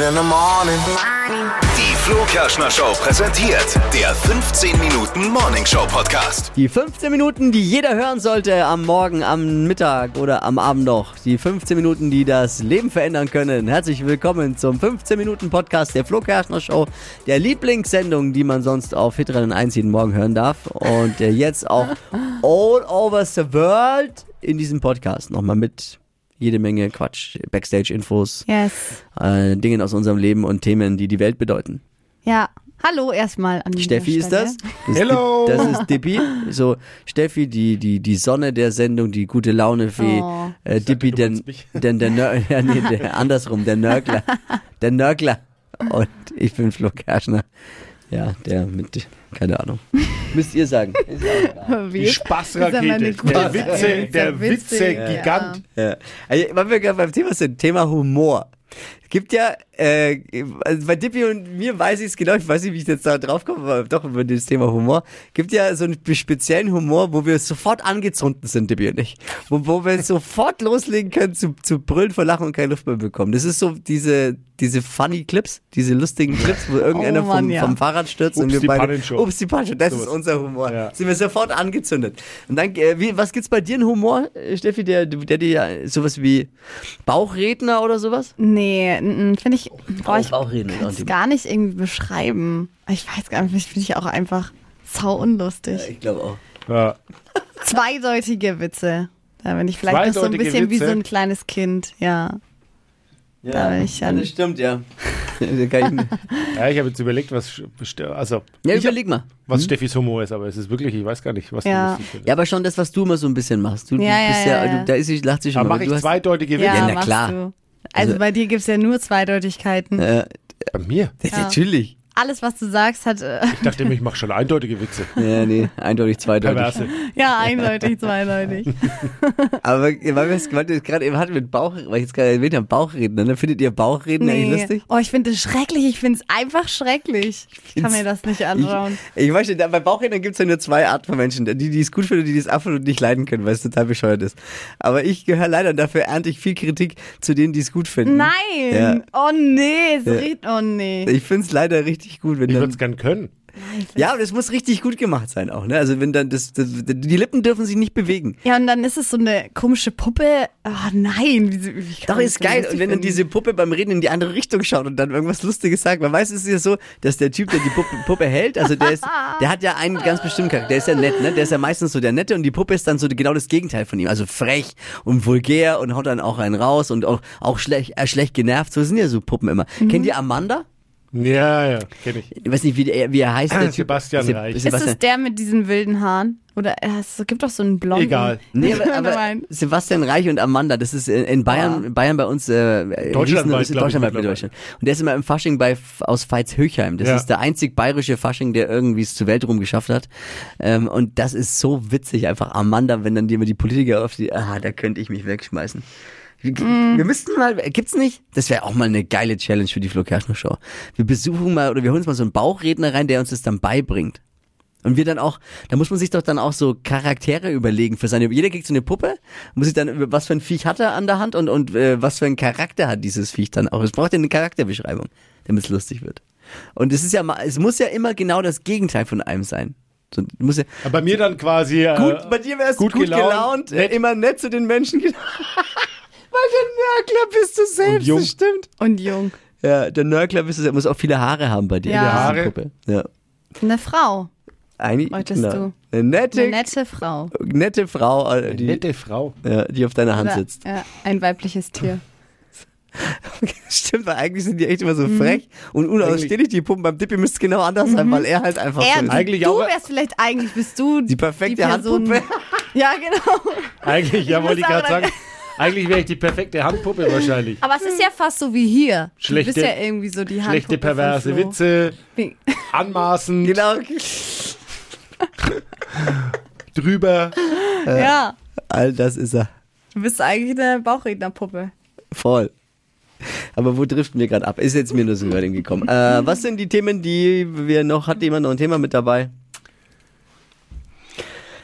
in the morning. Die Flo Kerschner Show präsentiert der 15 Minuten Morning Show Podcast. Die 15 Minuten, die jeder hören sollte am Morgen, am Mittag oder am Abend noch. Die 15 Minuten, die das Leben verändern können. Herzlich willkommen zum 15 Minuten Podcast der Flo Kerschner Show, der Lieblingssendung, die man sonst auf Hitradio 1 jeden Morgen hören darf. Und äh, jetzt auch all over the world in diesem Podcast. Nochmal mit jede Menge Quatsch, Backstage-Infos, Yes. äh, Dingen aus unserem Leben und Themen, die die Welt bedeuten. Ja. Hallo erstmal an die Steffi ist das. das Hello. Ist, das ist Dippi. So, Steffi, die, die, die Sonne der Sendung, die gute Laune-Fee. Oh. Äh, Dippi, meinst mich. der, der, Ner ja, nee, der, andersrum, der Nörgler. Der Nörgler. Und ich bin Flo Kerschner. Ja, der mit, keine Ahnung. Müsst ihr sagen. Die Spaßrakete. Der Witze, der Ist ja Witze-Gigant. Ja. Also, weil wir gerade beim Thema sind, Thema Humor. Es gibt ja, äh, also bei Dippy und mir weiß ich es genau, ich weiß nicht, wie ich jetzt da drauf komme, aber doch über das Thema Humor. gibt ja so einen speziellen Humor, wo wir sofort angezündet sind, Dippy und ich. Wo, wo wir sofort loslegen können zu, zu brüllen vor Lachen und keine Luft mehr bekommen. Das ist so diese, diese funny Clips, diese lustigen Clips, wo irgendeiner Oh Mann, vom, ja. vom Fahrrad stürzt Ups, und wir beide, ups, die Pannenshow, das ist Sowas. unser Humor. Ja. Sind wir sofort angezündet. Und dann, äh, wie, was gibt's bei dir in Humor, äh, Steffi, der, der dir sowas wie Bauchredner oder sowas? Nee, finde ich, boah, ich Bauchredner. kann es gar nicht irgendwie beschreiben. Ich weiß gar nicht, vielleicht finde ich auch einfach sau unlustig. Ich glaube auch. Ja. Zweideutige Witze. Da bin ich vielleicht noch so ein bisschen wie Witze? so ein kleines Kind, ja. Da bin ich ja, das stimmt, ja. Da ich ja, ich habe jetzt überlegt, was, also, ja, ich hab, überleg mal. was Steffis Humor ist, aber es ist wirklich, ich weiß gar nicht, was Ja. du. Ja, aber schon das, was du immer so ein bisschen machst. Du, du Ja, ja, bist ja, ja, ja. Du, da ist sie, lacht sie schon Aber mal. mache Du ich hast- zweideutige Witze? Ja, Ja, na klar. du. Also, Also- bei dir gibt es ja nur Zweideutigkeiten. Äh, Bei mir? ja. Natürlich. Alles, was du sagst, hat äh, Ich dachte mir, ich mache schon eindeutige Witze. Ja, nee, eindeutig zweideutig. Perverse. ja eindeutig, zweideutig. Aber weil wir es es gerade eben hatten mit Bauch, weil ich jetzt gerade erwähnt habe, Bauchredner, ne? Findet ihr Bauchredner eigentlich lustig? Oh, ich finde das schrecklich. Ich finde es einfach schrecklich. Ich kann mir das nicht anschauen. Ich, ich weiß nicht, bei Bauchrednern gibt es ja nur zwei Arten von Menschen. Die, die es gut finden und die, die es absolut nicht leiden können, weil es total bescheuert ist. Aber ich gehöre leider und dafür ernte ich viel Kritik zu denen, die es gut finden. Nein! Ja. Oh nee, so Ja. riecht, oh nee. Ich finde es leider richtig gut, wenn Ich würde dann, es gern können. Ja, und es muss richtig gut gemacht sein auch, ne? Also wenn dann das, das die Lippen dürfen sich nicht bewegen. Ja, und dann ist es so eine komische Puppe. Oh nein, wie, wie kann Doch, man ist geil. Und wenn dann finden? diese Puppe beim Reden in die andere Richtung schaut und dann irgendwas Lustiges sagt. Weil meistens ist es ja so, dass der Typ, der die Puppe, Puppe hält, also der ist, der hat ja einen ganz bestimmten Charakter. Der ist ja nett, ne? Der ist ja meistens so der Nette und die Puppe ist dann so genau das Gegenteil von ihm. Also frech und vulgär und haut dann auch einen raus und auch, auch schlecht, äh, schlecht genervt. So sind ja so Puppen immer. Mhm. Kennt ihr Amanda? Ja, ja, kenne ich. Ich weiß nicht, wie, der, wie er heißt. Der typ. Sebastian Se- Reich. Ist Sebastian. es der mit diesen wilden Haaren? Oder äh, es gibt doch so einen blonden. Egal. Nee, aber, aber. Sebastian Reich und Amanda, das ist in Bayern, Bayern bei uns, äh, Deutschlandweit, riesen- glaub ich, Deutschlandweit mittlerweile. Deutschland. Und der ist immer im Fasching bei, aus Veitshöchheim. Das Ja. ist der einzig bayerische Fasching, der irgendwie es zur Welt rum geschafft hat. Ähm, und das ist so witzig, einfach Amanda, wenn dann die immer die Politiker auf die, ah, da könnte ich mich wegschmeißen. Wir, wir müssten mal, gibt's nicht? Das wäre auch mal eine geile Challenge für die Flo Kerschner Show. Wir besuchen mal oder wir holen uns mal so einen Bauchredner rein, der uns das dann beibringt. Und wir dann auch, da muss man sich doch dann auch so Charaktere überlegen für seine, jeder kriegt so eine Puppe, muss sich dann, über was für ein Viech hat er an der Hand und, und äh, was für ein Charakter hat dieses Viech dann auch. Es braucht ja eine Charakterbeschreibung, damit es lustig wird. Und es ist ja, mal- es muss ja immer genau das Gegenteil von einem sein. So, muss ja, Aber bei mir dann quasi. Äh, gut, bei dir wär's gut, gut gelaunt, gelaunt, äh, nett. immer nett zu den Menschen. Der Nörgler bist du selbst, das stimmt. Und jung. Ja, der Nörgler bist du selbst, muss auch viele Haare haben bei dir. Ja. Haare. Ja. Eine Frau. Eigentlich, Wolltest du? Eine nette, Eine nette Frau. nette Frau, äh, die, Nette Frau. ja, die auf deiner Hand Oder, sitzt. ja, ein weibliches Tier. Stimmt, weil eigentlich sind die echt immer so frech und unausstehlich. Die Puppen beim Dippy müsste es genau anders sein, weil er halt einfach Er, so ist. Eigentlich du wärst vielleicht, eigentlich bist du Die perfekte Person- Handpuppe. Ja, genau. Eigentlich, ja, wollte ich gerade sagen. Eigentlich wäre ich die perfekte Handpuppe wahrscheinlich. Aber es ist ja fast so wie hier. Schlechte- du bist ja irgendwie so die Handpuppe Schlechte, perverse. Witze, anmaßend, Genau. drüber. Ja, All das ist er. du bist eigentlich eine Bauchrednerpuppe. Voll. Aber wo driften wir gerade ab? Ist jetzt mir nur so gerade gekommen. Äh, was sind die Themen, die wir noch, hat jemand noch ein Thema mit dabei?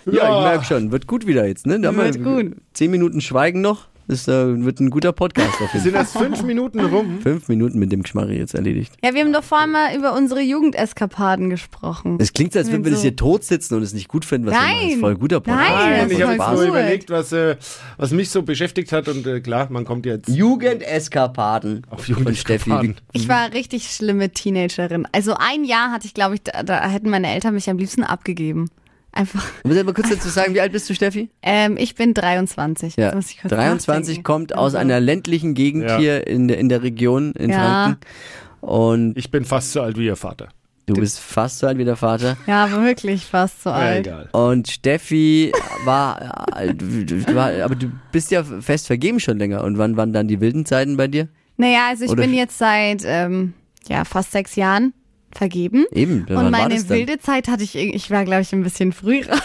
Ja, Ja. ich merke schon, wird gut wieder jetzt, ne? Da haben Wird wir gut. Zehn Minuten Schweigen noch. Das äh, wird ein guter Podcast auf jeden Sind erst fünf Minuten rum? Fünf Minuten mit dem Geschmarri jetzt erledigt. Ja, wir haben doch vorhin mal über unsere Jugendeskapaden gesprochen. Es klingt so, als würden wir So. das hier tot sitzen und es nicht gut finden, was wir machen. Das ist Nein. voll ein guter Podcast. Nein, Nein, ich habe nur überlegt, was, äh, was mich so beschäftigt hat und äh, klar, man kommt jetzt Jugendeskapaden auf von Steffi. Jugendeskapaden. Ich war richtig schlimme Teenagerin. Also ein Jahr hatte ich, glaube ich, da, da hätten meine Eltern mich am liebsten abgegeben. Einfach. Ich muss mal kurz dazu sagen, wie alt bist du, Steffi? Ähm, ich bin 23. Ja, muss ich kurz 23 nachdenken. kommt aus Also, einer ländlichen Gegend Ja. hier in der, in der Region in Ja. Franken. Und Ich bin fast so alt wie ihr Vater. du bist fast so alt wie der Vater. Ja, aber wirklich fast so Ja, alt. egal. Und Steffi war, äh, du war, aber du bist ja fest vergeben schon länger. Und wann waren dann die wilden Zeiten bei dir? Naja, also ich Oder- bin jetzt seit ähm, ja, fast sechs Jahren vergeben. Eben, Und meine wilde Zeit hatte ich, ich war glaube ich ein bisschen früh reif.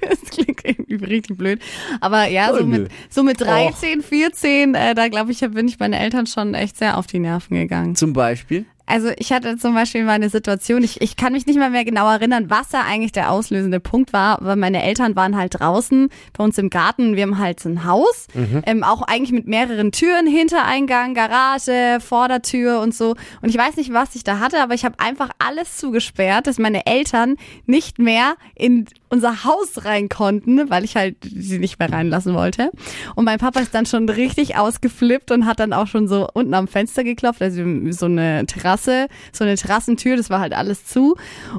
das klingt irgendwie richtig blöd. Aber ja, Oh, so mit, so mit 13, 14, äh, da glaube ich, bin ich meinen Eltern schon echt sehr auf die Nerven gegangen. Zum Beispiel? Also ich hatte zum Beispiel mal eine Situation, ich, ich kann mich nicht mal mehr genau erinnern, was da eigentlich der auslösende Punkt war, weil meine Eltern waren halt draußen bei uns im Garten. Wir haben halt so ein Haus, ähm, auch eigentlich mit mehreren Türen, Hintereingang, Garage, Vordertür und so. Und ich weiß nicht, was ich da hatte, aber ich habe einfach alles zugesperrt, dass meine Eltern nicht mehr in unser Haus rein konnten, weil ich halt sie nicht mehr reinlassen wollte. Und mein Papa ist dann schon richtig ausgeflippt und hat dann auch schon so unten am Fenster geklopft, also so eine Terrasse, so eine Terrassentür, das war halt alles zu.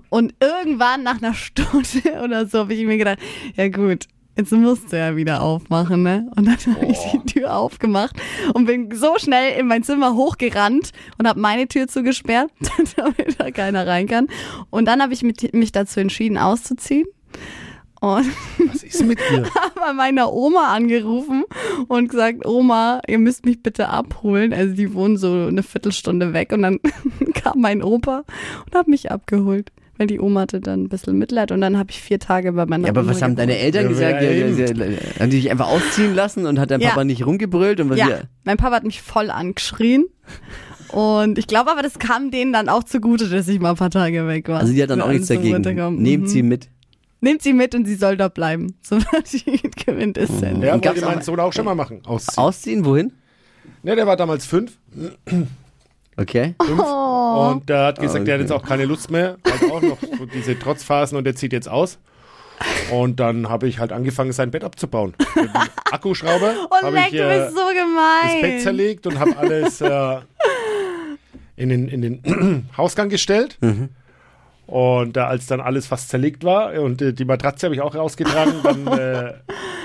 Und irgendwann nach einer Stunde oder so habe ich mir gedacht, ja gut, Jetzt musst du ja wieder aufmachen, ne? Und dann habe ich die Tür aufgemacht und bin so schnell in mein Zimmer hochgerannt und habe meine Tür zugesperrt, damit da keiner rein kann. Und dann habe ich mich dazu entschieden, auszuziehen. Und Was ist mit dir? habe bei meiner Oma angerufen und gesagt, Oma, ihr müsst mich bitte abholen. Also die wohnen so eine Viertelstunde weg und dann kam mein Opa und hat mich abgeholt. Weil die Oma hatte dann ein bisschen Mitleid und dann habe ich vier Tage bei meiner Ja, aber Oma was haben deine. Eltern gesagt? ja, Ja, eben. ja, ja, haben die dich einfach ausziehen lassen und hat dein Ja. Papa nicht rumgebrüllt? Und was Ja, wir- mein Papa hat mich voll angeschrien. Und ich glaube aber, das kam denen dann auch zugute, dass ich mal ein paar Tage weg war. Also die hat dann auch nichts dagegen. Nehmt Mhm. sie mit. Nehmt sie mit und sie soll da bleiben. So die Quintessenz. Ja, Und gab's wollte mein Sohn auch schon mal machen. Ausziehen. Ausziehen, wohin? Ja, der war damals fünf, Okay. fünf Oh. und der hat gesagt, der hat okay. jetzt auch keine Lust mehr. Halt auch noch so diese Trotzphasen und der zieht jetzt aus. Und dann habe ich halt angefangen, sein Bett abzubauen. Mit dem Akkuschrauber Und habe leck, ich du äh, bist so das Bett gemein. zerlegt und habe alles äh, in den, in den Hausgang gestellt. Und äh, als dann alles fast zerlegt war und äh, die Matratze habe ich auch rausgetragen, dann äh,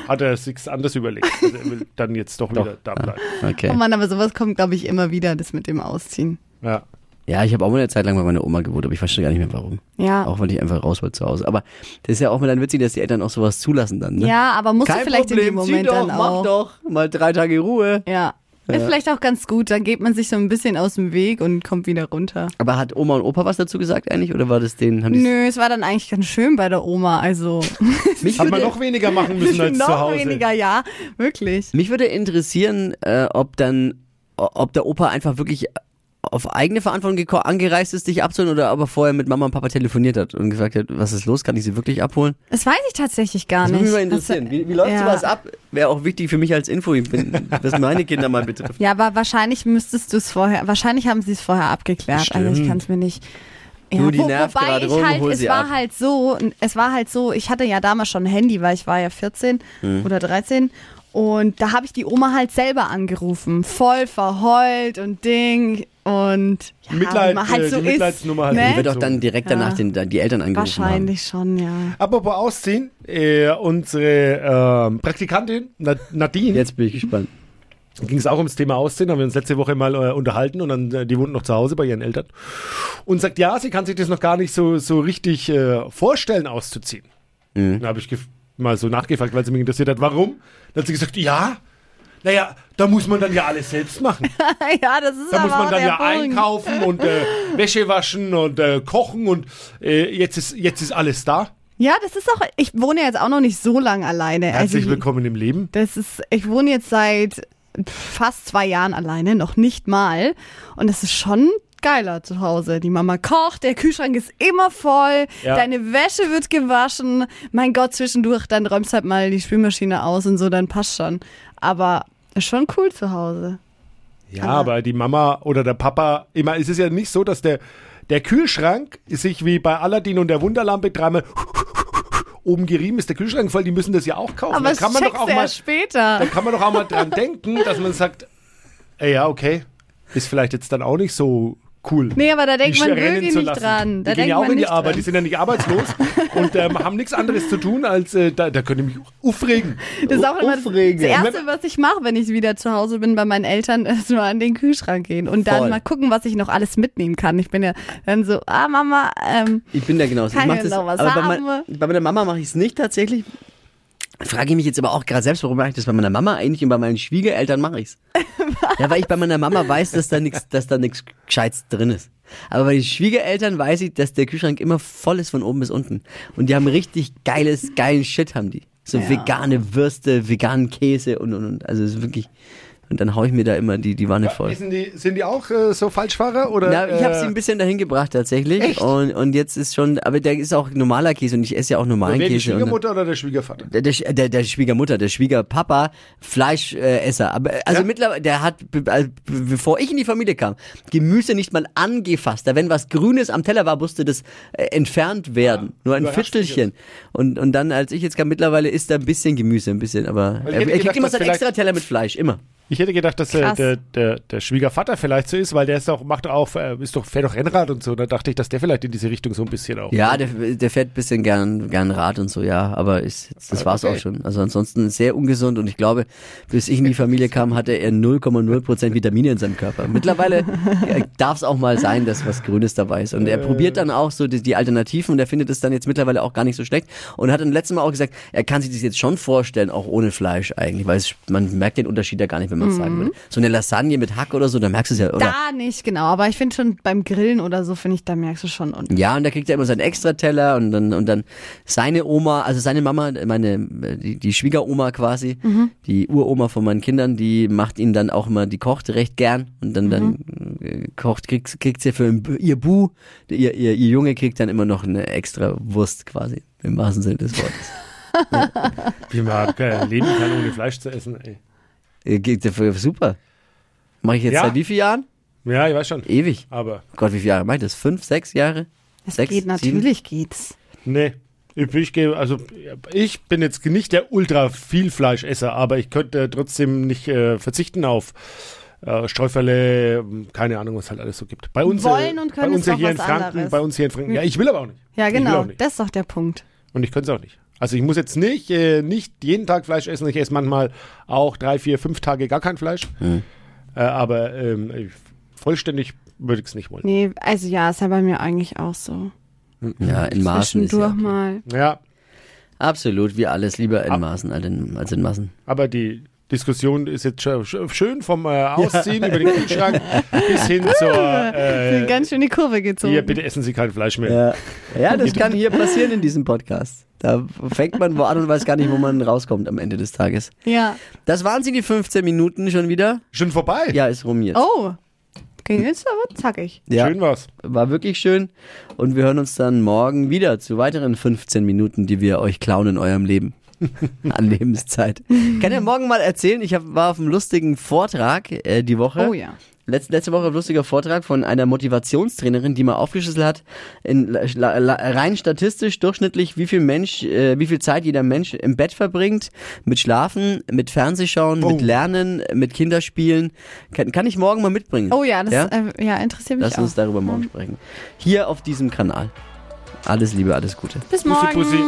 hat er sich anders überlegt. Also er will dann jetzt doch wieder da bleiben. Okay. Oh Mann, aber sowas kommt, glaube ich, immer wieder, das mit dem Ausziehen. Ja. Ja, ich habe auch mal eine Zeit lang bei meiner Oma gewohnt, aber ich verstehe gar nicht mehr warum. Ja. Auch weil ich einfach raus wollte zu Hause. Aber das ist ja auch mal dann witzig, dass die Eltern auch sowas zulassen dann. Ne? Ja, aber musst du vielleicht in dem Moment zieh doch, dann mach auch. doch. Mal drei Tage Ruhe. Ja. Ist vielleicht auch ganz gut, dann geht man sich so ein bisschen aus dem Weg und kommt wieder runter. Aber hat Oma und Opa was dazu gesagt eigentlich? Oder war das denen? Nö, es war dann eigentlich ganz schön bei der Oma, also Mich Hat man würde, noch weniger machen müssen als zu noch Hause. weniger, ja, wirklich. mich würde interessieren, äh, ob dann, ob der Opa einfach wirklich auf eigene Verantwortung angereist ist, dich abzuholen, oder ob er vorher mit Mama und Papa telefoniert hat und gesagt hat, was ist los, kann ich sie wirklich abholen? Das weiß ich tatsächlich gar Das nicht. würde mich mal interessieren. Wie, wie läuft ja. sowas ab? Wäre auch wichtig für mich als Info, bin, was meine Kinder mal betrifft. Ja, aber wahrscheinlich müsstest du es vorher, wahrscheinlich haben sie es vorher abgeklärt. Also ich kann es mir nicht. Ja, Du, die wo, nervt wobei gerade ich rum, halt, es war ab. halt so, es war halt so, ich hatte ja damals schon ein Handy, weil ich war ja 14 Mhm. oder 13 und da habe ich die Oma halt selber angerufen, voll verheult und Ding und ja, Mitleid, man halt äh, so die Mitleidsnummer halt ist, ne? wird auch dann direkt danach Ja. den, dann die Eltern angerufen haben. Wahrscheinlich schon, ja. Apropos Ausziehen, äh, unsere ähm, Praktikantin Na- Nadine, Jetzt bin ich gespannt. ging es auch ums Thema Ausziehen, haben wir uns letzte Woche mal äh, unterhalten und dann, äh, die wohnt noch zu Hause bei ihren Eltern und sagt, ja, sie kann sich das noch gar nicht so, so richtig äh, vorstellen, auszuziehen. Mhm. Da habe ich mal so nachgefragt, weil sie mich interessiert hat, warum. Dann hat sie gesagt, ja, naja, da muss man dann ja alles selbst machen. ja, das ist Da muss man dann ja Punkt. einkaufen und äh, Wäsche waschen und äh, kochen und äh, jetzt, ist, jetzt ist alles da. Ja, das ist auch, ich wohne jetzt auch noch nicht so lange alleine. Herzlich also, willkommen im Leben. Das ist, ich wohne jetzt seit fast zwei Jahren alleine, noch nicht mal. Und es ist schon geiler zu Hause. Die Mama kocht, der Kühlschrank ist immer voll, Ja. deine Wäsche wird gewaschen. Mein Gott, zwischendurch, dann räumst halt mal die Spülmaschine aus und so, dann passt schon. Aber Ist schon cool zu Hause. Ja, aber die Mama oder der Papa, immer, es ist ja nicht so, dass der, der Kühlschrank sich wie bei Aladdin und der Wunderlampe dreimal oben gerieben ist, der Kühlschrank voll, die müssen das ja auch kaufen. Aber da das kann man doch auch mal, später. da kann man doch auch mal dran denken, dass man sagt, ey, ja, okay, ist vielleicht jetzt dann auch nicht so cool. Nee, aber da denkt man wirklich nicht lassen. dran. Da die gehen ja auch in die Arbeit, dran. die sind ja nicht arbeitslos und ähm, haben nichts anderes zu tun, als äh, da, da können die mich aufregen. Das ist auch immer das Aufregen. Erste, was ich mache, wenn ich wieder zu Hause bin bei meinen Eltern, ist mal an den Kühlschrank gehen und dann Voll. mal gucken, was ich noch alles mitnehmen kann. Ich bin ja dann so, ah Mama, ähm, Ich bin da genauso. Kann ich mach das, noch was aber bei, haben? mein, bei meiner Mama mache ich es nicht tatsächlich. Frage ich mich jetzt aber auch gerade selbst, warum mache ich das bei meiner Mama eigentlich und bei meinen Schwiegereltern mache ich's. ja, weil ich bei meiner Mama weiß, dass da nichts, dass da nichts Gescheites drin ist. Aber bei den Schwiegereltern weiß ich, dass der Kühlschrank immer voll ist von oben bis unten. Und die haben richtig geiles, geilen Shit haben die. So Ja. vegane Würste, veganen Käse und und und. Also es ist wirklich. Und dann hau ich mir da immer die, die Wanne voll. Sind die, sind die auch äh, so Falschfahrer? Oder, Na, ich habe äh, sie ein bisschen dahin gebracht tatsächlich. Echt? Und, und jetzt ist schon, aber der ist auch normaler Käse und ich esse ja auch normalen Käse. und dann- Schwiegermutter oder der Schwiegervater? der, der, der, der Schwiegermutter, der Schwiegerpapa, Fleischesser. Aber also Ja? mittlerweile, der hat, also, be- bevor ich in die Familie kam, Gemüse nicht mal angefasst. Da wenn was Grünes am Teller war, musste das äh, entfernt werden. Nur ein überrascht mich Viertelchen. Und, und dann, als ich jetzt kam, mittlerweile ist da ein bisschen Gemüse, ein bisschen. Aber er, er kriegt immer seinen extra Teller mit Fleisch, immer. Ich hätte gedacht, dass äh, Krass. der, der, der Schwiegervater vielleicht so ist, weil der ist doch, macht auch, äh, ist doch, fährt doch Rennrad und so. Da dachte ich, dass der vielleicht in diese Richtung so ein bisschen auch. Ja, der, der fährt ein bisschen gern, gern Rad und so, ja, aber ist, das war's Okay. auch schon. Also ansonsten sehr ungesund und ich glaube, bis ich in die Familie kam, hatte er 0,0% Vitamine in seinem Körper. Mittlerweile darf es auch mal sein, dass was Grünes dabei ist. Und er probiert dann auch so die, die Alternativen und er findet es dann jetzt mittlerweile auch gar nicht so schlecht und hat dann letztes Mal auch gesagt, er kann sich das jetzt schon vorstellen, auch ohne Fleisch eigentlich, weil es, man merkt den Unterschied ja gar nicht, wenn man es sagen würde. So eine Lasagne mit Hack oder so, da merkst du es ja, oder? da nicht genau. Aber ich finde schon beim Grillen oder so, finde ich, da merkst du schon. Und Ja, und da kriegt er immer seinen Extrateller und dann, und dann seine Oma, also seine Mama, meine, die, die Schwiegeroma quasi, die Uroma von meinen Kindern, die macht ihn dann auch immer, die kocht recht gern und dann, dann äh, kocht, kriegt, kriegt sie für ihr Bu, ihr, ihr, ihr Junge kriegt dann immer noch eine extra Wurst quasi, im wahrsten Sinne des Wortes. Wie man äh, leben kann, ohne Fleisch zu essen. Ey. Äh, geht super. Mache ich jetzt Ja. seit wie vielen Jahren? Ja, ich weiß schon. Ewig. Aber, Gott, wie viele Jahre? Mach ich das? Fünf, sechs Jahre? es Sechs, geht, sieben? natürlich geht's. nee. Ich, ich, gehe- also, ich bin jetzt nicht der ultra viel Fleischesser, aber ich könnte trotzdem nicht äh, verzichten auf äh, Streuferle, keine Ahnung, was halt alles so gibt. Bei uns, Wollen äh, und können bei uns hier in Franken, anderes. bei uns hier in Franken. Ja, ich will aber auch nicht. Ja, genau. Das ist doch der Punkt. Und ich könnte es auch nicht. Also ich muss jetzt nicht, äh, nicht jeden Tag Fleisch essen. Ich esse manchmal auch drei, vier, fünf Tage gar kein Fleisch. Hm. Äh, aber ähm, vollständig würde ich es nicht wollen. Nee, also ja, ist ja bei mir eigentlich auch so. Ja, in Maßen ist ja Zwischendurch okay. mal. Ja, Absolut, wie alles, lieber in Maßen als in, als in Massen. aber die Diskussion ist jetzt sch- sch- schön vom äh, Ausziehen über den Kühlschrank bis hin zur Äh, äh, ganz schön die Kurve gezogen. hier, bitte essen Sie kein Fleisch mehr. Ja. ja, das kann hier passieren in diesem Podcast. Da fängt man wo an und weiß gar nicht, wo man rauskommt am Ende des Tages. Ja. Das waren sie, die 15 Minuten schon wieder. Schon vorbei? Ja, ist rum jetzt. Oh. Ging jetzt aber zackig. ja, Schön war's. war wirklich schön. Und wir hören uns dann morgen wieder zu weiteren 15 Minuten, die wir euch klauen in eurem Leben. An Lebenszeit. Kann ja morgen mal erzählen, ich hab, war auf einem lustigen Vortrag äh, die Woche. Oh ja. Letzte, letzte Woche ein lustiger Vortrag von einer Motivationstrainerin, die mal aufgeschlüsselt hat, in, la, la, rein statistisch durchschnittlich, wie viel Mensch, äh, wie viel Zeit jeder Mensch im Bett verbringt, mit Schlafen, mit Fernsehschauen, Oh. mit Lernen, mit Kinderspielen. Kann, kann ich morgen mal mitbringen. Oh ja, das Ja? Äh, ja, interessiert mich Lass auch. uns darüber morgen sprechen. Hier auf diesem Kanal. Alles Liebe, alles Gute. Bis Pussy, morgen. Pussy.